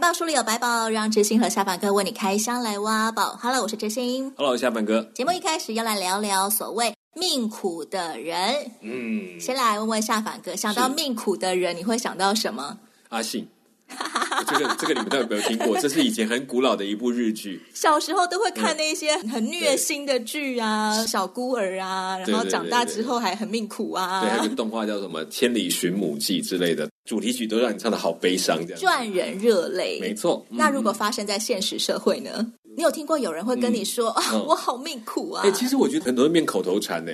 宝书里有百宝，让知心和下凡哥为你开箱来挖宝。Hello，我是知心。Hello，下凡哥。节目一开始要来聊聊所谓命苦的人。嗯，先来问问下凡哥，想到命苦的人，你会想到什么？阿信。这个这个你们都有没有听过？这是以前很古老的一部日剧。小时候都会看那些很虐心的剧啊，小孤儿啊，然后长大之后还很命苦啊。对，还有个动画叫什么《千里寻母记》之类的，主题曲都让你唱的好悲伤，这样赚人热泪。没错。那如果发生在现实社会呢？你有听过有人会跟你说啊，我好命苦啊？哎，其实我觉得很多人变口头禅呢。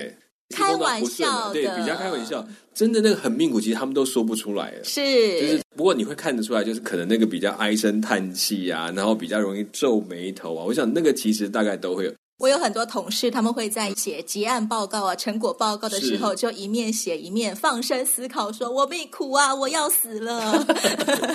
开玩笑的，对，比较开玩笑。真的那个很命苦，其实他们都说不出来。是，就是不过你会看得出来，就是可能那个比较唉声叹气啊，然后比较容易皱眉头啊。我想那个其实大概都会有。我有很多同事，他们会在写结案报告啊、成果报告的时候，就一面写一面放声思考，说：“我命苦啊，我要死了。”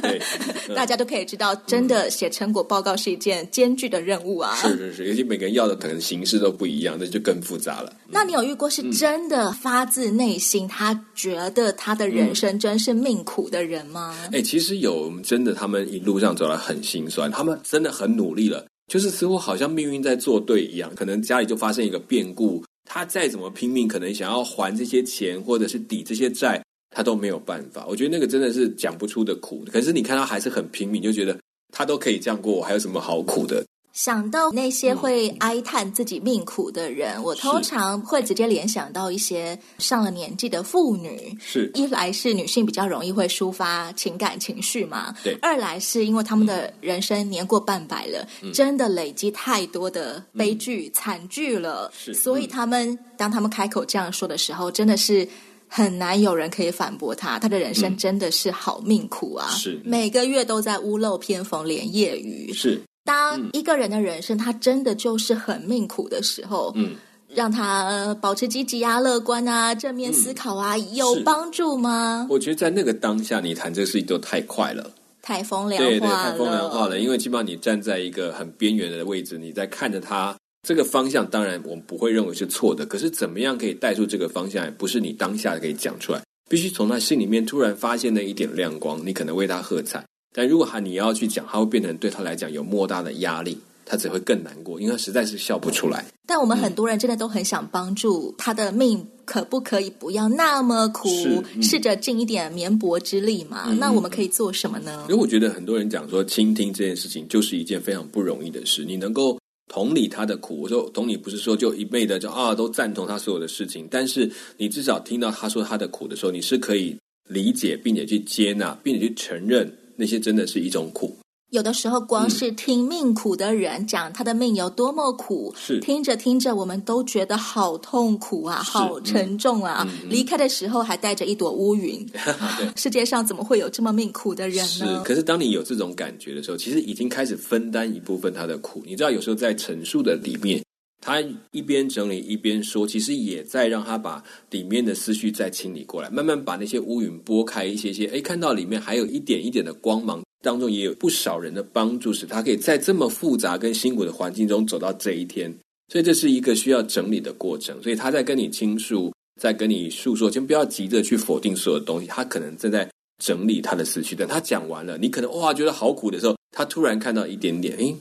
对，大家都可以知道，真的写成果报告是一件艰巨的任务啊。是是是，尤其每个人要的可能形式都不一样，那就更复杂了。那你有遇过是真的发自内心，他觉得他的人生真是命苦的人吗？哎，其实有真的，他们一路上走来很心酸，他们真的很努力了。就是似乎好像命运在作对一样，可能家里就发生一个变故，他再怎么拼命，可能想要还这些钱或者是抵这些债，他都没有办法。我觉得那个真的是讲不出的苦。可是你看他还是很拼命，就觉得他都可以这样过，我还有什么好苦的？想到那些会哀叹自己命苦的人，嗯、我通常会直接联想到一些上了年纪的妇女。是，一来是女性比较容易会抒发情感情绪嘛，对；二来是因为他们的人生年过半百了，嗯、真的累积太多的悲剧、嗯、惨剧了，是。所以他们、嗯、当他们开口这样说的时候，真的是很难有人可以反驳他。他的人生真的是好命苦啊！是，每个月都在屋漏偏逢连夜雨。是。当一个人的人生，他真的就是很命苦的时候，嗯，让他保持积极啊、乐观啊、正面思考啊，嗯、有帮助吗？我觉得在那个当下，你谈这个事情都太快了，太风凉话了，对对，太风凉话了。因为基本上你站在一个很边缘的位置，你在看着他这个方向，当然我们不会认为是错的。可是怎么样可以带出这个方向，也不是你当下可以讲出来，必须从他心里面突然发现那一点亮光，你可能为他喝彩。但如果他你要去讲，他会变成对他来讲有莫大的压力，他只会更难过，因为他实在是笑不出来。但我们很多人真的都很想帮助他的命，可不可以不要那么苦？嗯、试着尽一点绵薄之力嘛。嗯、那我们可以做什么呢？因为我觉得很多人讲说，倾听这件事情就是一件非常不容易的事。你能够同理他的苦，我说同理不是说就一味的就啊都赞同他所有的事情，但是你至少听到他说他的苦的时候，你是可以理解，并且去接纳，并且去承认。那些真的是一种苦，有的时候光是听命苦的人讲他的命有多么苦，是听着听着，我们都觉得好痛苦啊，好沉重啊。嗯、离开的时候还带着一朵乌云，对世界上怎么会有这么命苦的人呢？是，可是当你有这种感觉的时候，其实已经开始分担一部分他的苦。你知道，有时候在陈述的里面。他一边整理一边说，其实也在让他把里面的思绪再清理过来，慢慢把那些乌云拨开一些些。哎，看到里面还有一点一点的光芒，当中也有不少人的帮助，使他可以在这么复杂跟辛苦的环境中走到这一天。所以这是一个需要整理的过程。所以他在跟你倾诉，在跟你诉说，先不要急着去否定所有东西。他可能正在整理他的思绪，等他讲完了，你可能哇觉得好苦的时候，他突然看到一点点，哎。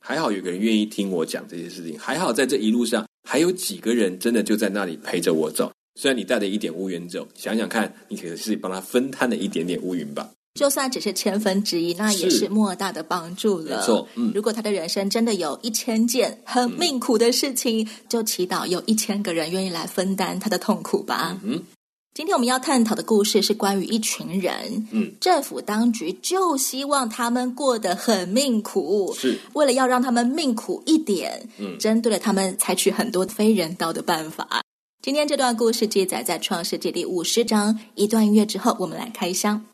还好有个人愿意听我讲这些事情，还好在这一路上还有几个人真的就在那里陪着我走。虽然你带着一点乌云走，想想看，你可是帮他分摊了一点点乌云吧。就算只是千分之一，那也是莫大的帮助了。没错，嗯，如果他的人生真的有一千件很命苦的事情，嗯、就祈祷有一千个人愿意来分担他的痛苦吧。嗯。今天我们要探讨的故事是关于一群人，嗯，政府当局就希望他们过得很命苦，是。为了要让他们命苦一点，嗯，针对了他们采取很多非人道的办法。今天这段故事记载在创世纪第五十章，一段音乐之后，我们来开箱。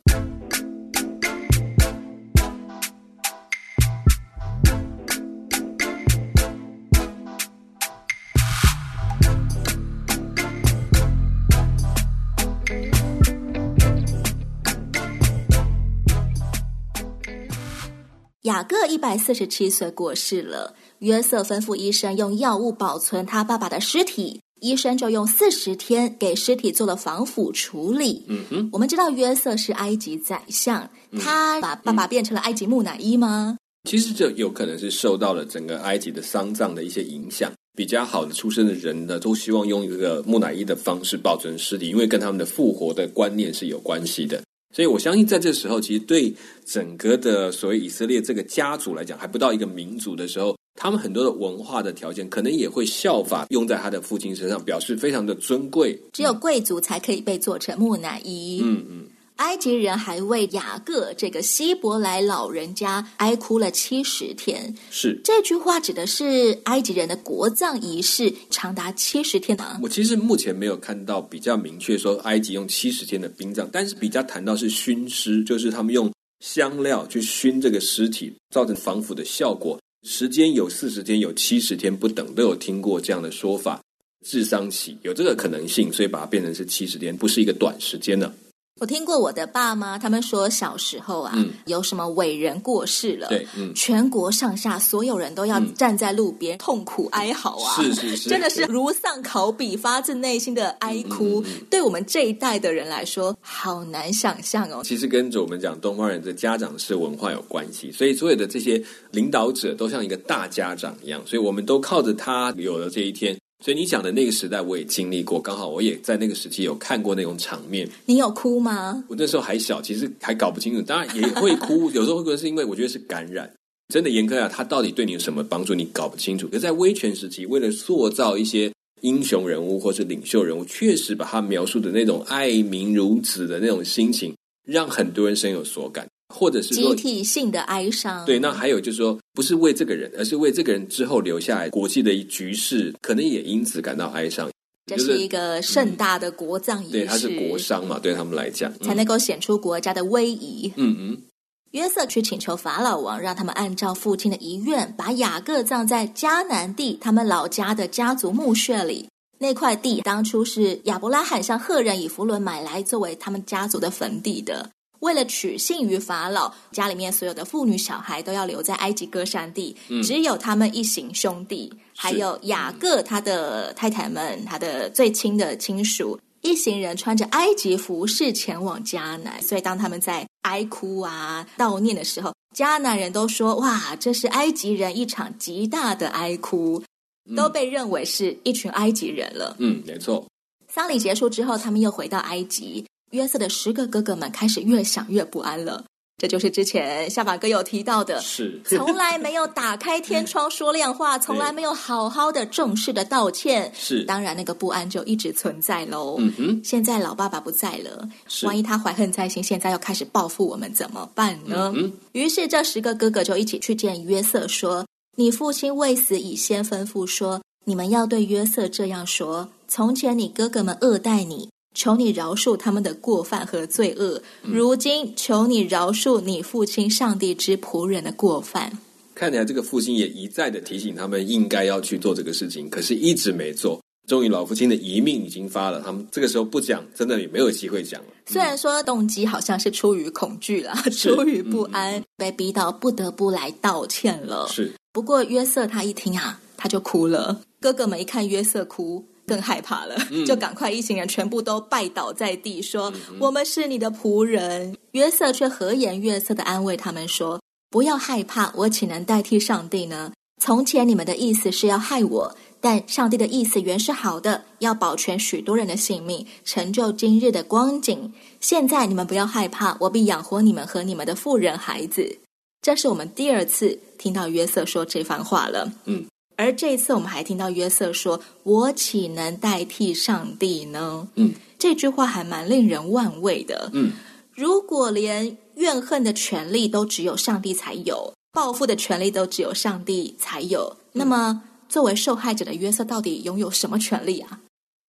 雅各一百四十七岁过世了，约瑟吩咐医生用药物保存他爸爸的尸体，医生就用四十天给尸体做了防腐处理。嗯哼，我们知道约瑟是埃及宰相，他把爸爸变成了埃及木乃伊吗？其实这有可能是受到了整个埃及的丧葬的一些影响。比较好的出身的人呢，都希望用一个木乃伊的方式保存尸体，因为跟他们的复活的观念是有关系的。所以我相信，在这时候，其实对整个的所谓以色列这个家族来讲，还不到一个民族的时候，他们很多的文化的条件，可能也会效法用在他的父亲身上，表示非常的尊贵。只有贵族才可以被做成木乃伊。嗯嗯。埃及人还为雅各这个希伯来老人家哀哭了七十天。是这句话指的是埃及人的国葬仪式长达七十天吗？我其实目前没有看到比较明确说埃及用七十天的殡葬，但是比较谈到是熏尸，就是他们用香料去熏这个尸体，造成防腐的效果。时间有四十天，有七十天不等，都有听过这样的说法。智商期有这个可能性，所以把它变成是七十天，不是一个短时间呢。我听过我的爸妈他们说，小时候啊，嗯、有什么伟人过世了，对，嗯，全国上下所有人都要站在路边痛苦哀嚎啊，是是是，真的是如丧考妣，发自内心的哀哭。对我们这一代的人来说，好难想象哦。其实跟着我们讲东方人的家长式文化有关系，所以所有的这些领导者都像一个大家长一样，所以我们都靠着他有了这一天。所以你讲的那个时代，我也经历过，刚好我也在那个时期有看过那种场面。你有哭吗？我那时候还小，其实还搞不清楚，当然也会哭。有时候会哭是因为我觉得是感染。真的严苛啊，他到底对你有什么帮助？你搞不清楚。可在威权时期，为了塑造一些英雄人物或是领袖人物，确实把他描述的那种爱民如子的那种心情，让很多人深有所感。或者是集体性的哀伤，对，那还有就是说，不是为这个人，而是为这个人之后留下来国际的局势，可能也因此感到哀伤。这是一个盛大的国葬仪式，嗯、对，他是国殇嘛，对他们来讲，才能够显出国家的威仪。嗯嗯，约瑟去请求法老王，让他们按照父亲的遗愿，把雅各葬在迦南地他们老家的家族墓穴里。那块地当初是亚伯拉罕向赫人以弗伦买来，作为他们家族的坟地的。为了取信于法老，家里面所有的妇女小孩都要留在埃及歌山地，嗯、只有他们一行兄弟，还有雅各他的太太们，他的最亲的亲属，一行人穿着埃及服饰前往迦南。所以当他们在哀哭啊悼念的时候，迦南人都说：“哇，这是埃及人一场极大的哀哭，都被认为是一群埃及人了。”嗯，没错。丧礼结束之后，他们又回到埃及。约瑟的十个哥哥们开始越想越不安了，这就是之前下巴哥有提到的，是从来没有打开天窗说亮话，从来没有好好的正式的道歉，是当然那个不安就一直存在喽。嗯哼，现在老爸爸不在了，万一他怀恨在心，现在又开始报复我们怎么办呢？嗯，于是这十个哥哥就一起去见约瑟，说：“你父亲未死以先吩咐说，你们要对约瑟这样说：从前你哥哥们恶待你。”求你饶恕他们的过犯和罪恶。如今求你饶恕你父亲上帝之仆人的过犯。看起来这个父亲也一再的提醒他们应该要去做这个事情，可是一直没做。终于老父亲的遗命已经发了，他们这个时候不讲，真的也没有机会讲了。虽然说动机好像是出于恐惧啦，出于不安，嗯、被逼到不得不来道歉了。是。不过约瑟他一听啊，他就哭了。哥哥们一看约瑟哭。更害怕了，就赶快一行人全部都拜倒在地，说：“嗯、我们是你的仆人。”约瑟却和颜悦色的安慰他们说：“不要害怕，我岂能代替上帝呢？从前你们的意思是要害我，但上帝的意思原是好的，要保全许多人的性命，成就今日的光景。现在你们不要害怕，我必养活你们和你们的妇人孩子。”这是我们第二次听到约瑟说这番话了。嗯。而这一次，我们还听到约瑟说：“我岂能代替上帝呢？”嗯，这句话还蛮令人万味的。嗯，如果连怨恨的权利都只有上帝才有，报复的权利都只有上帝才有，嗯，那么作为受害者的约瑟到底拥有什么权利啊？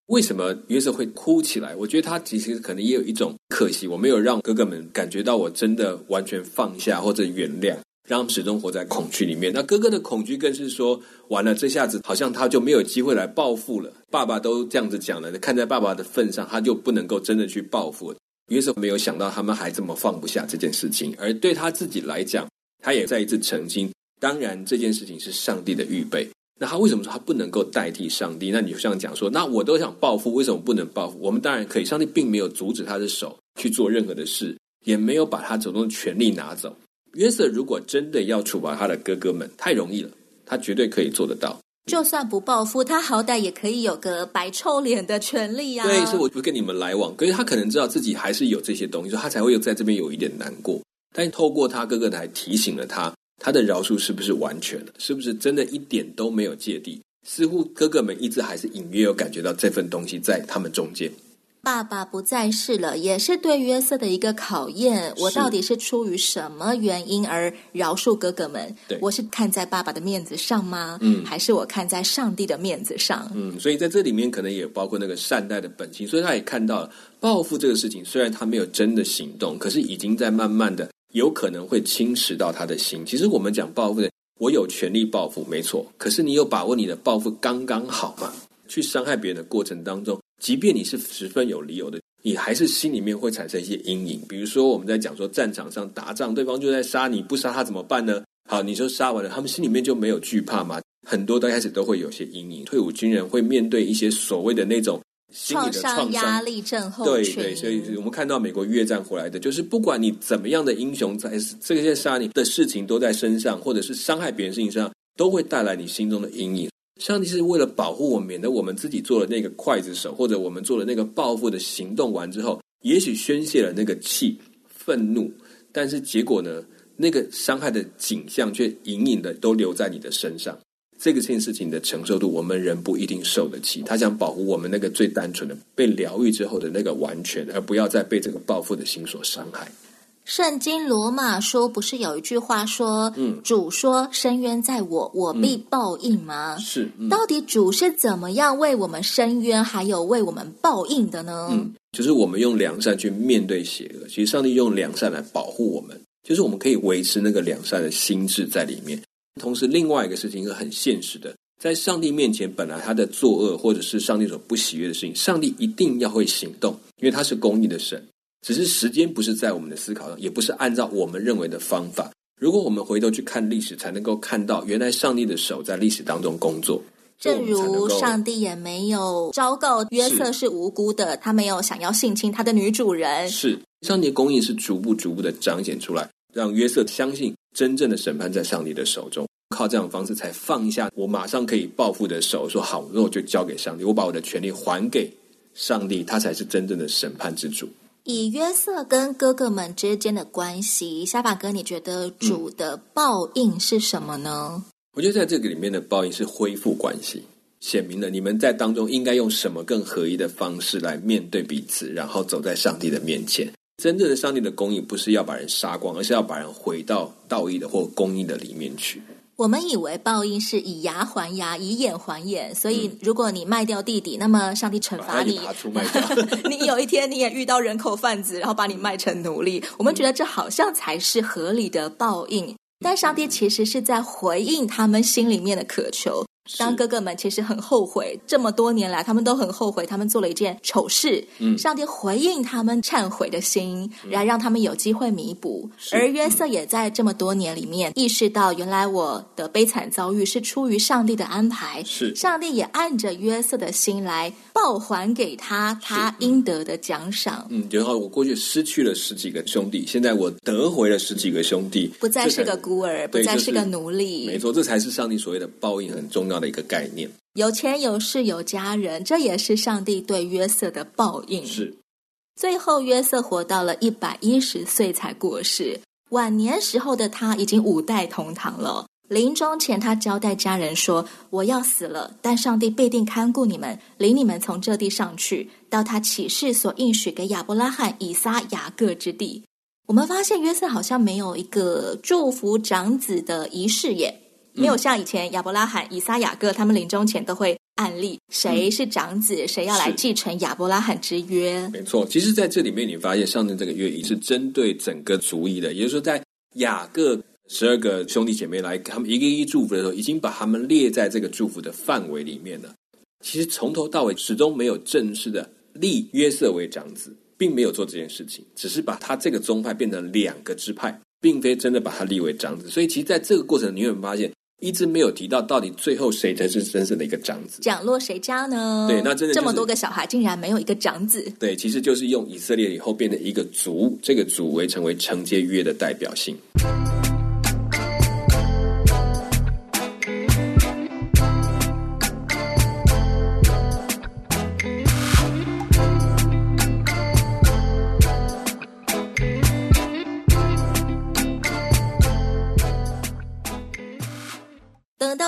为什么约瑟会哭起来？我觉得他其实可能也有一种可惜，我没有让哥哥们感觉到我真的完全放下或者原谅。让他们始终活在恐惧里面。那哥哥的恐惧更是说，完了，这下子好像他就没有机会来报复了。爸爸都这样子讲了，看在爸爸的份上，他就不能够真的去报复。约瑟没有想到他们还这么放不下这件事情，而对他自己来讲，他也再一次澄清，当然这件事情是上帝的预备。那他为什么说他不能够代替上帝？那你就这样讲说，那我都想报复，为什么不能报复？我们当然可以，上帝并没有阻止他的手去做任何的事，也没有把他手中的权力拿走。约瑟如果真的要处罚他的哥哥们，太容易了，他绝对可以做得到。就算不报复，他好歹也可以有个白臭脸的权利呀、啊。对，所以我不跟你们来往。可是他可能知道自己还是有这些东西，所以他才会有在这边有一点难过。但透过他哥哥来提醒了他。他的饶恕是不是完全了？是不是真的一点都没有芥蒂？似乎哥哥们一直还是隐约有感觉到这份东西在他们中间。爸爸不在世了，也是对约瑟的一个考验。我到底是出于什么原因而饶恕哥哥们？对，我是看在爸爸的面子上吗？嗯，还是我看在上帝的面子上？嗯，所以在这里面可能也包括那个善待的本性。所以他也看到了报复这个事情，虽然他没有真的行动，可是已经在慢慢的。有可能会侵蚀到他的心。其实我们讲报复的，我有权利报复，没错。可是你有把握你的报复刚刚好吗？去伤害别人的过程当中，即便你是十分有理由的，你还是心里面会产生一些阴影。比如说我们在讲说战场上打仗，对方就在杀你，不杀他怎么办呢？好，你说杀完了，他们心里面就没有惧怕吗？很多刚开始都会有些阴影。退伍军人会面对一些所谓的那种心理的。创伤压力症候群，对对，所以我们看到美国越战回来的，就是不管你怎么样的英雄，在这些杀你的事情都在身上，或者是伤害别人事情上，都会带来你心中的阴影。上帝是为了保护我，免得我们自己做了那个刽子手，或者我们做了那个报复的行动完之后，也许宣泄了那个气、愤怒，但是结果呢，那个伤害的景象却隐隐的都留在你的身上。这个件事情的承受度，我们人不一定受得起。他想保护我们那个最单纯的、被疗愈之后的那个完全，而不要再被这个报复的心所伤害。圣经罗马书不是有一句话说：“嗯，主说深渊在我，我必报应吗？”嗯、是、嗯，到底主是怎么样为我们伸冤，还有为我们报应的呢？嗯，就是我们用良善去面对邪恶。其实上帝用良善来保护我们，就是我们可以维持那个良善的心智在里面。同时，另外一个事情是很现实的，在上帝面前，本来他的作恶或者是上帝所不喜悦的事情，上帝一定要会行动，因为他是公义的神。只是时间不是在我们的思考上，也不是按照我们认为的方法。如果我们回头去看历史，才能够看到原来上帝的手在历史当中工作。正如上帝也没有昭告约瑟是无辜的，他没有想要性侵他的女主人。是上帝的公义是逐步逐步的彰显出来，让约瑟相信。真正的审判在上帝的手中，靠这样的方式才放下我马上可以报复的手，说好，那我就交给上帝，我把我的权利还给上帝，他才是真正的审判之主。以约瑟跟哥哥们之间的关系，沙法哥，你觉得主的报应是什么呢？我觉得在这个里面的报应是恢复关系，显明了你们在当中应该用什么更合一的方式来面对彼此，然后走在上帝的面前。真正的上帝的公义不是要把人杀光，而是要把人回到道义的或公义的里面去。我们以为报应是以牙还牙，以眼还眼，所以如果你卖掉弟弟，那么上帝惩罚你。你有一天你也遇到人口贩子，然后把你卖成奴隶。我们觉得这好像才是合理的报应，但上帝其实是在回应他们心里面的渴求。当哥哥们其实很后悔，这么多年来他们都很后悔，他们做了一件丑事。嗯，上帝回应他们忏悔的心，然后让他们有机会弥补。而约瑟也在这么多年里面意识到，原来我的悲惨遭遇是出于上帝的安排。是，上帝也按着约瑟的心来报还给他他应得的奖赏。嗯，然后我过去失去了十几个兄弟，现在我得回了十几个兄弟，不再是个孤儿，不再是个奴隶。没错，这才是上帝所谓的报应，很重要的一个概念，有钱有势有家人，这也是上帝对约瑟的报应。是，最后约瑟活到了一百一十岁才过世，晚年时候的他已经五代同堂了。临终前，他交代家人说：“我要死了，但上帝必定看顾你们，领你们从这地上去，到他启示所应许给亚伯拉罕、以撒、雅各之地。”我们发现约瑟好像没有一个祝福长子的仪式耶。没有像以前亚伯拉罕、以撒、雅各他们临终前都会案例谁是长子，嗯、谁要来继承亚伯拉罕之约。没错，其实在这里面你发现上面这个约也是针对整个族裔的，也就是说，在雅各十二个兄弟姐妹来他们一个一个祝福的时候，已经把他们列在这个祝福的范围里面了。其实从头到尾始终没有正式的立约瑟为长子，并没有做这件事情，只是把他这个宗派变成两个支派。并非真的把他立为长子。所以，其实在这个过程，你会发现一直没有提到到底最后谁才是真正的一个长子，奖落谁家呢？对，那真的、就是、这么多个小孩，竟然没有一个长子。对，其实就是用以色列以后变成一个族，这个族为成为承接约的代表性。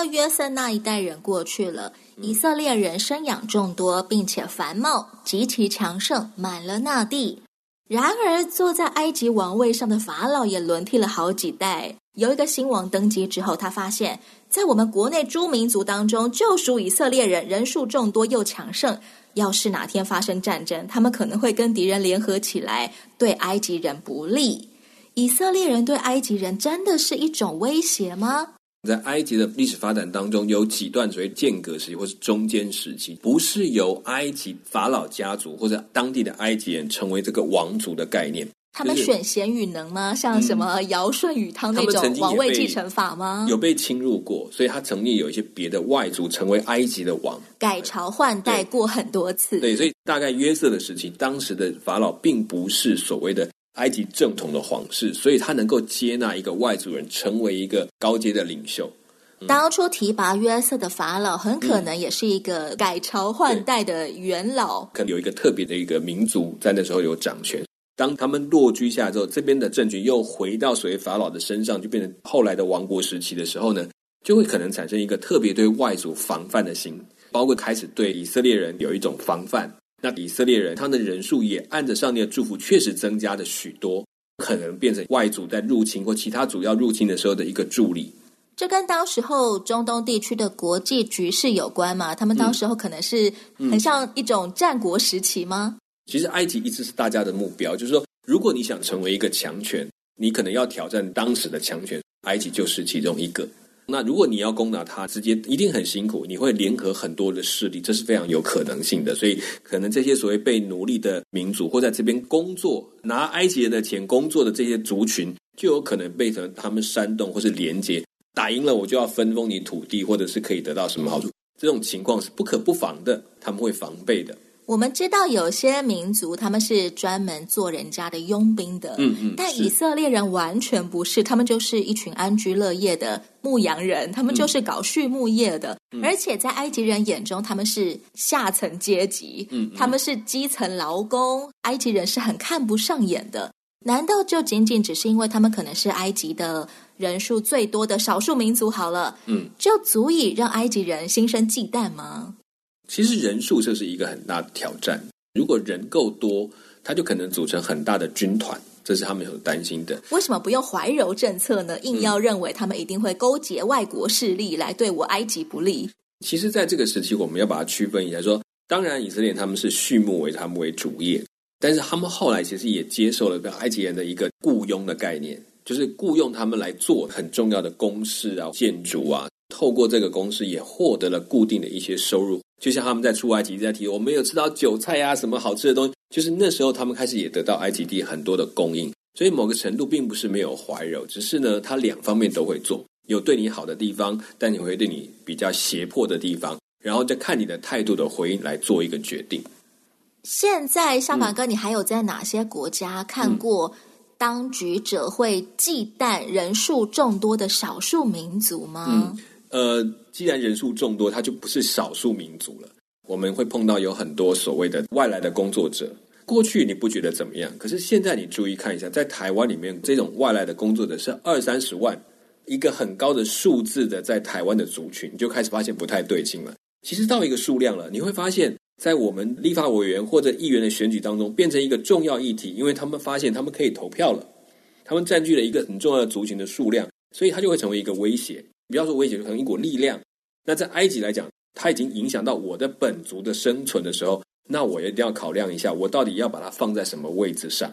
约瑟那一代人过去了，以色列人生养众多，并且繁茂，极其强盛，满了那地。然而，坐在埃及王位上的法老也轮替了好几代。有一个新王登基之后，他发现，在我们国内诸民族当中，就属以色列人人数众多又强盛。要是哪天发生战争，他们可能会跟敌人联合起来，对埃及人不利。以色列人对埃及人真的是一种威胁吗？在埃及的历史发展当中，有几段所谓间隔时期或是中间时期，不是由埃及法老家族或者当地的埃及人成为这个王族的概念。他们选贤与能吗？像什么尧舜禹汤那种王位继承法吗？有被侵入过，所以他曾经有一些别的外族成为埃及的王，改朝换代过很多次。对，所以大概约瑟的时期，当时的法老并不是所谓的。埃及正统的皇室，所以他能够接纳一个外族人成为一个高阶的领袖。嗯、当初提拔约瑟的法老，很可能也是一个改朝换代的元老，可能有一个特别的一个民族在那时候有掌权。当他们落居下之后，这边的政局又回到所谓法老的身上，就变成后来的王国时期的时候呢，就会可能产生一个特别对外族防范的心，包括开始对以色列人有一种防范。那以色列人，他的人数也按着上帝的祝福，确实增加了许多，可能变成外族在入侵或其他主要入侵的时候的一个助力。这跟当时候中东地区的国际局势有关吗？他们当时候可能是很像一种战国时期吗？嗯，其实埃及一直是大家的目标，就是说，如果你想成为一个强权，你可能要挑战当时的强权，埃及就是其中一个。那如果你要攻打他，直接一定很辛苦，你会联合很多的势力，这是非常有可能性的。所以，可能这些所谓被奴隶的民族，或在这边工作拿埃及人的钱工作的这些族群，就有可能被成他们煽动或是连结，打赢了我就要分封你土地，或者是可以得到什么好处。这种情况是不可不防的，他们会防备的。我们知道有些民族他们是专门做人家的佣兵的，嗯嗯，但以色列人完全不是，他们就是一群安居乐业的牧羊人，他们就是搞畜牧业的，嗯、而且在埃及人眼中他们是下层阶级，嗯，他们是基层劳工，埃及人是很看不上眼的。难道就仅仅只是因为他们可能是埃及的人数最多的少数民族好了，嗯，就足以让埃及人心生忌惮吗？其实人数这是一个很大的挑战。如果人够多，他就可能组成很大的军团，这是他们有担心的。为什么不用怀柔政策呢？硬要认为他们一定会勾结外国势力来对我埃及不利。其实，在这个时期，我们要把它区分一下说。说当然，以色列他们是畜牧为他们为主业，但是他们后来其实也接受了跟埃及人的一个雇佣的概念，就是雇佣他们来做很重要的工事啊、建筑啊。透过这个公司，也获得了固定的一些收入。就像他们在出埃及在提，我们有吃到韭菜呀、啊，什么好吃的东西，就是那时候他们开始也得到埃及地很多的供应。所以某个程度并不是没有怀柔，只是呢，他两方面都会做，有对你好的地方，但你会对你比较胁迫的地方，然后再看你的态度的回应来做一个决定。现在，小马哥，你还有在哪些国家看过当局者会忌惮人数众多的少数民族吗？嗯呃，既然人数众多，它就不是少数民族了。我们会碰到有很多所谓的外来的工作者。过去你不觉得怎么样？可是现在你注意看一下，在台湾里面，这种外来的工作者是二三十万，一个很高的数字的，在台湾的族群，就开始发现不太对劲了。其实到一个数量了，你会发现在我们立法委员或者议员的选举当中，变成一个重要议题，因为他们发现他们可以投票了，他们占据了一个很重要的族群的数量，所以他就会成为一个威胁。不要说威胁，就成一股力量。那在埃及来讲，它已经影响到我的本族的生存的时候，那我一定要考量一下，我到底要把它放在什么位置上。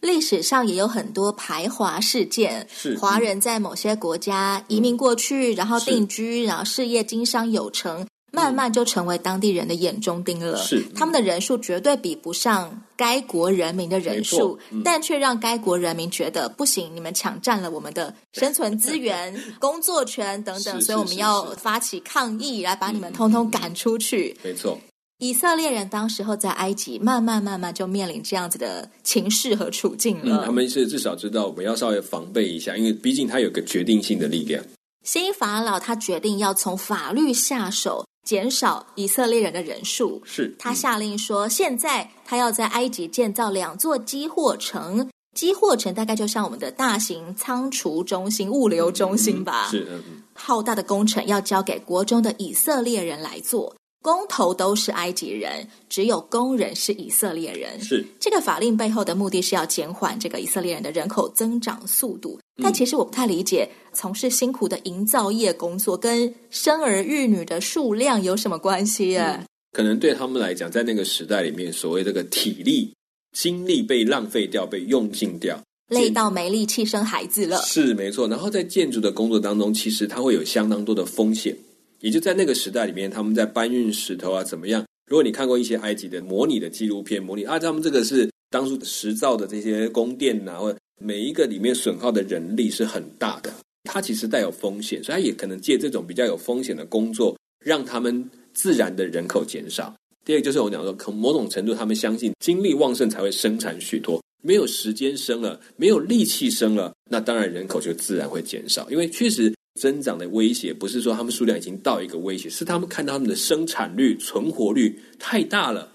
历史上也有很多排华事件，是华人在某些国家移民过去，然后定居，然后事业经商有成，慢慢就成为当地人的眼中钉了。是，他们的人数绝对比不上该国人民的人数，嗯、但却让该国人民觉得不行，你们抢占了我们的生存资源、工作权等等，所以我们要发起抗议，来把你们通通赶出去。没错。以色列人当时候在埃及，慢慢慢慢就面临这样子的情势和处境了。嗯，他们是至少知道我们要稍微防备一下，因为毕竟他有个决定性的力量。新法老他决定要从法律下手，减少以色列人的人数。是，他下令说，现在他要在埃及建造两座积货城，积货城大概就像我们的大型仓储中心、物流中心吧。嗯、是，嗯，浩大的工程要交给国中的以色列人来做。工头都是埃及人，只有工人是以色列人。是这个法令背后的目的是要减缓这个以色列人的人口增长速度。嗯、但其实我不太理解，从事辛苦的营造业工作跟生儿育女的数量有什么关系啊？嗯、可能对他们来讲，在那个时代里面，所谓这个体力、精力被浪费掉、被用尽掉，累到没力气生孩子了。是没错。然后在建筑的工作当中，其实它会有相当多的风险。也就在那个时代里面，他们在搬运石头啊，怎么样？如果你看过一些埃及的模拟的纪录片，模拟啊，他们这个是当初石造的这些宫殿呐、啊，或者每一个里面损耗的人力是很大的，它其实带有风险，所以它也可能借这种比较有风险的工作，让他们自然的人口减少。第二个就是我讲说，可某种程度他们相信精力旺盛才会生产许多，没有时间生了，没有力气生了，那当然人口就自然会减少，因为确实。增长的威胁不是说他们数量已经到一个威胁，是他们看到他们的生产率、存活率太大了，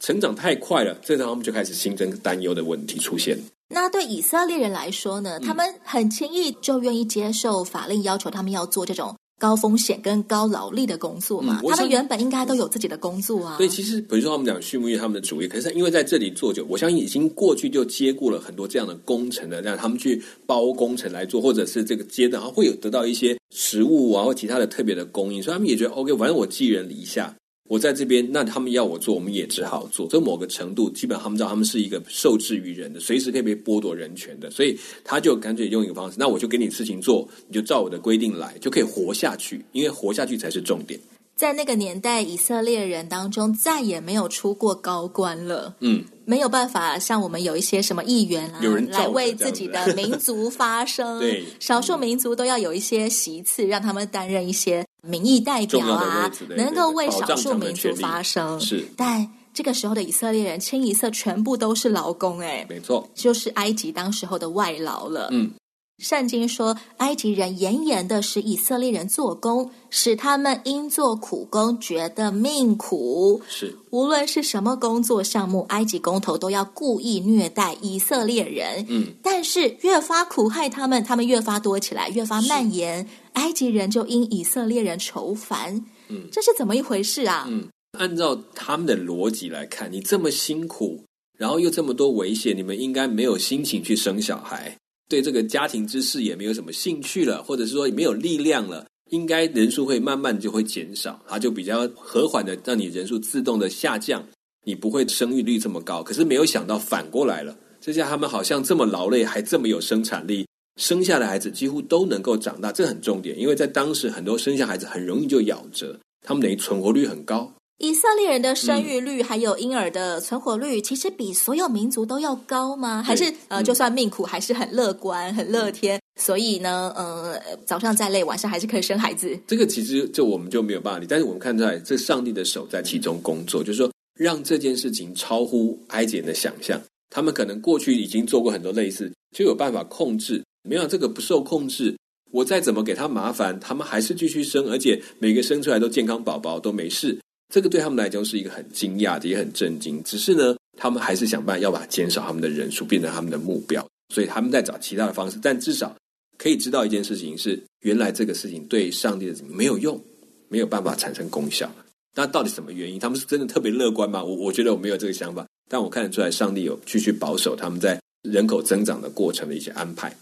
成长太快了，这时候他们就开始新增担忧的问题出现。那对以色列人来说呢？他们很轻易就愿意接受法令要求他们要做这种。高风险跟高劳力的工作嘛，嗯、他们原本应该都有自己的工作啊。对，其实比如说他们讲畜牧业，他们的主业，可是因为在这里做久，我相信已经过去就接过了很多这样的工程的，让他们去包工程来做，或者是这个阶段，会有得到一些食物啊或其他的特别的供应，所以他们也觉得 OK，反正我寄人篱下。我在这边，那他们要我做，我们也只好做。这某个程度，基本上他们知道他们是一个受制于人的，随时可以被剥夺人权的，所以他就干脆用一个方式，那我就给你事情做，你就照我的规定来，就可以活下去。因为活下去才是重点。在那个年代，以色列人当中再也没有出过高官了。嗯。没有办法像我们有一些什么议员啊，来为自己的 民族发声。对，少数民族都要有一些席次，让他们担任一些民意代表啊，能够为少数民族发声。是，但这个时候的以色列人清一色全部都是劳工，哎，没错，就是埃及当时候的外劳了。嗯。圣经说，埃及人严严的使以色列人做工，使他们因做苦工觉得命苦。是，无论是什么工作项目，埃及工头都要故意虐待以色列人。嗯，但是越发苦害他们，他们越发多起来，越发蔓延。埃及人就因以色列人愁烦。嗯，这是怎么一回事啊？嗯，按照他们的逻辑来看，你这么辛苦，然后又这么多危险，你们应该没有心情去生小孩。对这个家庭之事也没有什么兴趣了，或者是说没有力量了，应该人数会慢慢就会减少，它就比较和缓的让你人数自动的下降，你不会生育率这么高。可是没有想到反过来了，这下他们好像这么劳累，还这么有生产力，生下的孩子几乎都能够长大，这很重点，因为在当时很多生下孩子很容易就夭折，他们等于存活率很高。以色列人的生育率还有婴儿的存活率，其实比所有民族都要高吗？还是呃，就算命苦，还是很乐观、很乐天？所以呢，呃，早上再累，晚上还是可以生孩子。这个其实就我们就没有办法理，但是我们看出来，这上帝的手在其中工作，就是说让这件事情超乎埃及人的想象。他们可能过去已经做过很多类似，就有办法控制。没有这个不受控制，我再怎么给他麻烦，他们还是继续生，而且每个生出来都健康宝宝，都没事。这个对他们来讲是一个很惊讶的，也很震惊。只是呢，他们还是想办法要把减少他们的人数变成他们的目标，所以他们在找其他的方式。但至少可以知道一件事情是：原来这个事情对上帝的没有用，没有办法产生功效。那到底什么原因？他们是真的特别乐观吗？我我觉得我没有这个想法，但我看得出来，上帝有继续保守他们在人口增长的过程的一些安排。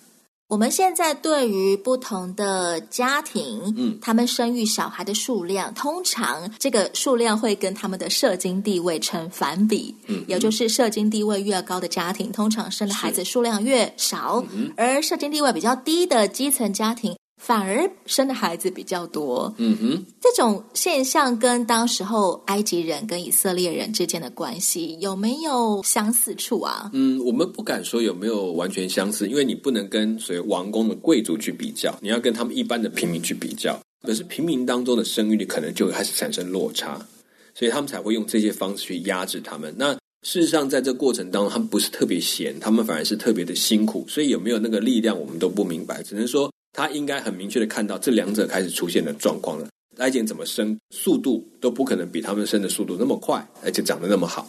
我们现在对于不同的家庭，嗯，他们生育小孩的数量，通常这个数量会跟他们的社经地位成反比，嗯，也就是社经地位越高的家庭，通常生的孩子数量越少，嗯，而社经地位比较低的基层家庭，反而生的孩子比较多。嗯哼，这种现象跟当时候埃及人跟以色列人之间的关系有没有相似处啊？嗯，我们不敢说有没有完全相似，因为你不能跟所谓王宫的贵族去比较，你要跟他们一般的平民去比较。可是平民当中的生育率可能就开始产生落差，所以他们才会用这些方式去压制他们。那事实上，在这过程当中，他们不是特别闲，他们反而是特别的辛苦。所以有没有那个力量，我们都不明白，只能说。他应该很明确的看到这两者开始出现的状况了。埃及怎么生，速度都不可能比他们生的速度那么快，而且长得那么好。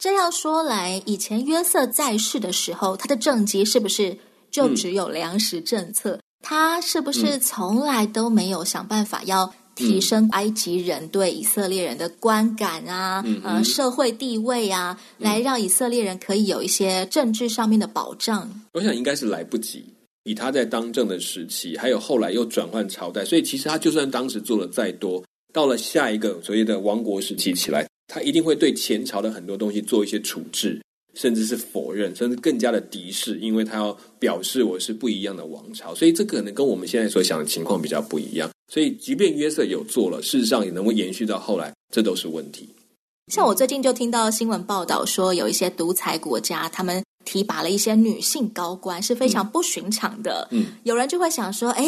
这要说来，以前约瑟在世的时候，他的政绩是不是就只有粮食政策？嗯、他是不是从来都没有想办法要提升埃及人对以色列人的观感啊，嗯、呃，社会地位啊，嗯、来让以色列人可以有一些政治上面的保障？我想应该是来不及。以他在当政的时期，还有后来又转换朝代，所以其实他就算当时做了再多，到了下一个所谓的王国时期起来，他一定会对前朝的很多东西做一些处置，甚至是否认，甚至更加的敌视，因为他要表示我是不一样的王朝，所以这可能跟我们现在所想的情况比较不一样。所以，即便约瑟有做了，事实上也能够延续到后来，这都是问题。像我最近就听到新闻报道说，有一些独裁国家，他们。提拔了一些女性高官是非常不寻常的。嗯，有人就会想说，哎，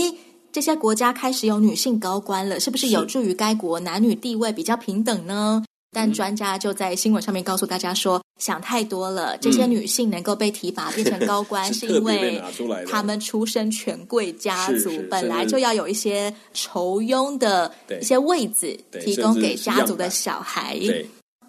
这些国家开始有女性高官了，是不是有助于该国男女地位比较平等呢？但专家就在新闻上面告诉大家说，想太多了。这些女性能够被提拔变成高官，是因为她们出身权贵家族，本来就要有一些酬庸的一些位子提供给家族的小孩。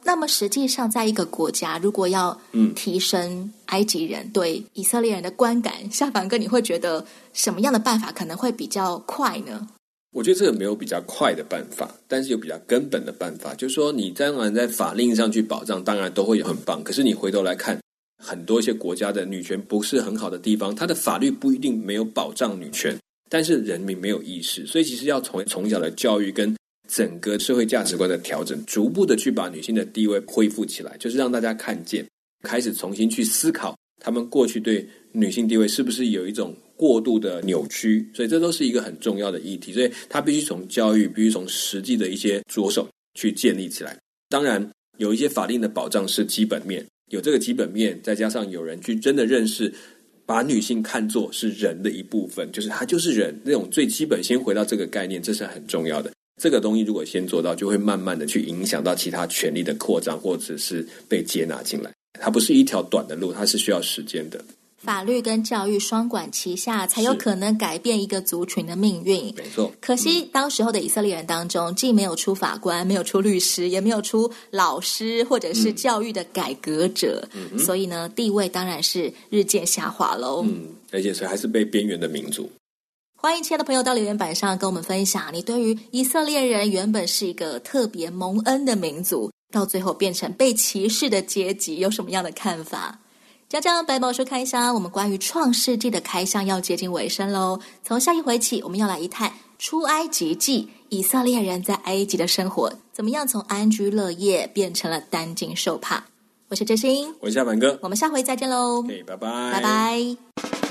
那么实际上，在一个国家，如果要提升埃及人对以色列人的观感，嗯、夏凡哥，你会觉得什么样的办法可能会比较快呢？我觉得这个没有比较快的办法，但是有比较根本的办法，就是说，你当然在法令上去保障，当然都会有很棒。可是你回头来看，很多一些国家的女权不是很好的地方，它的法律不一定没有保障女权，但是人民没有意识，所以其实要从从小的教育跟。整个社会价值观的调整，逐步的去把女性的地位恢复起来，就是让大家看见，开始重新去思考，他们过去对女性地位是不是有一种过度的扭曲，所以这都是一个很重要的议题，所以他必须从教育，必须从实际的一些着手去建立起来。当然，有一些法令的保障是基本面，有这个基本面，再加上有人去真的认识，把女性看作是人的一部分，就是她就是人，那种最基本，先回到这个概念，这是很重要的。这个东西如果先做到，就会慢慢的去影响到其他权力的扩张，或者是被接纳进来。它不是一条短的路，它是需要时间的。法律跟教育双管齐下，才有可能改变一个族群的命运。没错。可惜当时候的以色列人当中，既没有出法官，没有出律师，也没有出老师或者是教育的改革者，嗯、所以呢，地位当然是日渐下滑喽。嗯，而且是还是被边缘的民族。欢迎亲爱的朋友到留言板上跟我们分享，你对于以色列人原本是一个特别蒙恩的民族，到最后变成被歧视的阶级，有什么样的看法？江江百宝书开箱，我们关于创世纪的开箱要接近尾声喽。从下一回起，我们要来一探出埃及记，以色列人在埃及的生活怎么样从安居乐业变成了担惊受怕。我是真心，我是夏凡哥，我们下回再见喽。拜拜，拜拜。